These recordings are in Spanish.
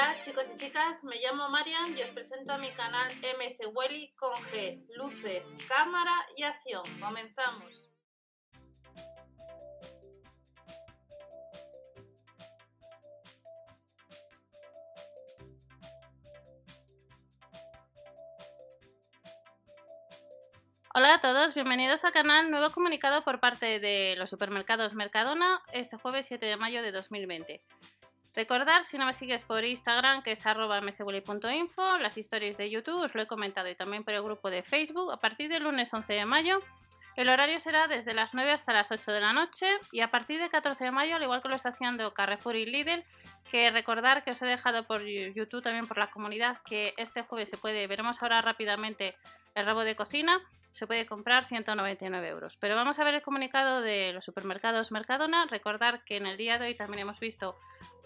Hola chicos y chicas, me llamo Marian y os presento a mi canal MS Welly con G, luces, cámara y acción. Comenzamos. Hola a todos, bienvenidos al canal Nuevo comunicado por parte de los supermercados Mercadona este jueves 7 de mayo de 2020. Recordar, si no me sigues por Instagram, que es arroba mswilly.info, las historias de YouTube, os lo he comentado, y también por el grupo de Facebook, a partir del lunes 11 de mayo. El horario será desde las 9 hasta las 8 de la noche y a partir del 14 de mayo, al igual que lo está haciendo Carrefour y Lidl, que recordar que os he dejado por YouTube también por la comunidad que este jueves se puede, veremos ahora rápidamente el rabo de cocina, se puede comprar 199 euros. Pero vamos a ver el comunicado de los supermercados Mercadona. Recordar que en el día de hoy también hemos visto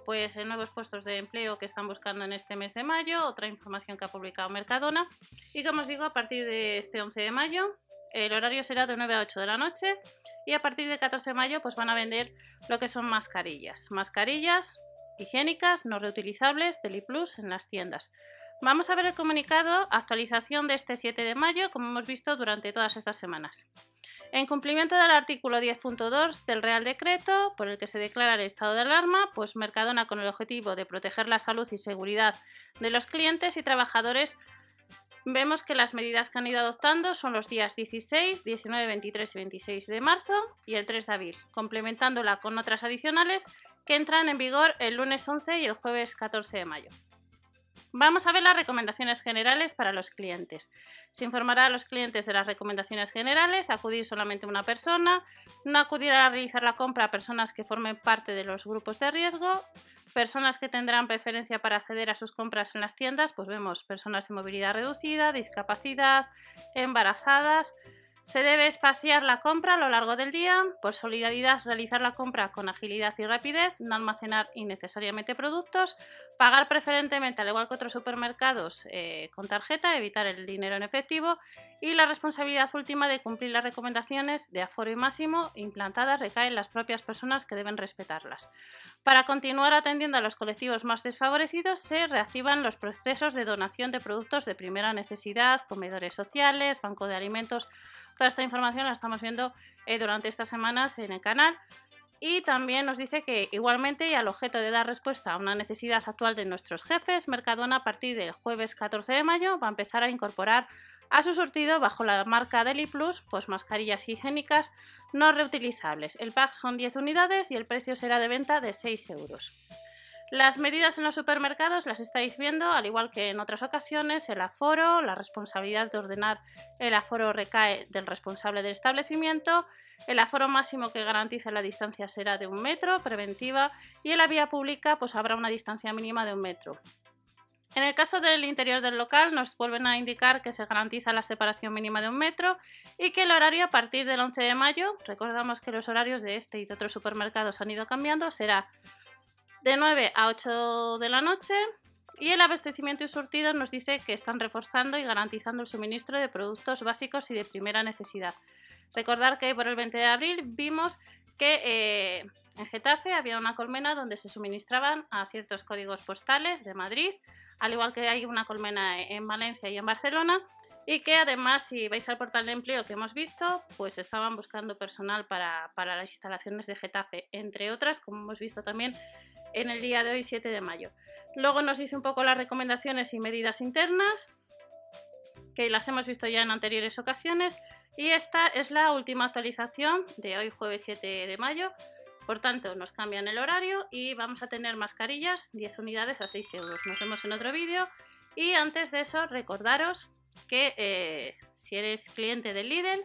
pues nuevos puestos de empleo que están buscando en este mes de mayo, otra información que ha publicado Mercadona. Y como os digo, a partir de este 11 de mayo, el horario será de 9 a 8 de la noche y a partir del 14 de mayo pues van a vender lo que son mascarillas. Mascarillas higiénicas, no reutilizables, Deli Plus en las tiendas. Vamos a ver el comunicado, actualización de este 7 de mayo, como hemos visto durante todas estas semanas. En cumplimiento del artículo 10.2 del Real Decreto, por el que se declara el estado de alarma, pues Mercadona, con el objetivo de proteger la salud y seguridad de los clientes y trabajadores, vemos que las medidas que han ido adoptando son los días 16, 19, 23 y 26 de marzo y el 3 de abril, complementándola con otras adicionales que entran en vigor el lunes 11 y el jueves 14 de mayo. Vamos a ver las recomendaciones generales para los clientes. Se informará a los clientes de las recomendaciones generales, acudir solamente una persona, no acudir a realizar la compra a personas que formen parte de los grupos de riesgo, personas que tendrán preferencia para acceder a sus compras en las tiendas, pues vemos personas de movilidad reducida, discapacidad, embarazadas, se debe espaciar la compra a lo largo del día, por solidaridad realizar la compra con agilidad y rapidez, no almacenar innecesariamente productos, pagar preferentemente, al igual que otros supermercados, eh, con tarjeta, evitar el dinero en efectivo y la responsabilidad última de cumplir las recomendaciones de aforo y máximo implantadas recae en las propias personas que deben respetarlas. Para continuar atendiendo a los colectivos más desfavorecidos, se reactivan los procesos de donación de productos de primera necesidad, comedores sociales, banco de alimentos, Toda esta información la estamos viendo eh, durante estas semanas en el canal. Y también nos dice que igualmente y al objeto de dar respuesta a una necesidad actual de nuestros jefes, Mercadona a partir del jueves 14 de mayo va a empezar a incorporar a su surtido bajo la marca Deli Plus pues mascarillas higiénicas no reutilizables. El pack son 10 unidades y el precio será de venta de 6 euros. Las medidas en los supermercados las estáis viendo, al igual que en otras ocasiones, el aforo, la responsabilidad de ordenar el aforo recae del responsable del establecimiento, el aforo máximo que garantiza la distancia será de un metro, preventiva, y en la vía pública pues habrá una distancia mínima de un metro. En el caso del interior del local nos vuelven a indicar que se garantiza la separación mínima de un metro y que el horario a partir del 11 de mayo, recordamos que los horarios de este y de otros supermercados han ido cambiando, será de 9 a 8 de la noche y el abastecimiento y surtido nos dice que están reforzando y garantizando el suministro de productos básicos y de primera necesidad. Recordar que por el 20 de abril vimos que eh, en Getafe había una colmena donde se suministraban a ciertos códigos postales de Madrid, al igual que hay una colmena en Valencia y en Barcelona, y que además si vais al portal de empleo que hemos visto, pues estaban buscando personal para, para las instalaciones de Getafe, entre otras, como hemos visto también en el día de hoy, 7 de mayo. Luego nos dice un poco las recomendaciones y medidas internas, que las hemos visto ya en anteriores ocasiones, y esta es la última actualización de hoy, jueves 7 de mayo. Por tanto, nos cambian el horario y vamos a tener mascarillas, 10 unidades a 6 euros. Nos vemos en otro vídeo. Y antes de eso, recordaros que eh, si eres cliente del Lidl,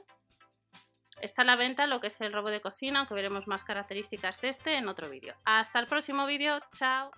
Está a la venta lo que es el robo de cocina, aunque veremos más características de este en otro vídeo. Hasta el próximo vídeo, chao.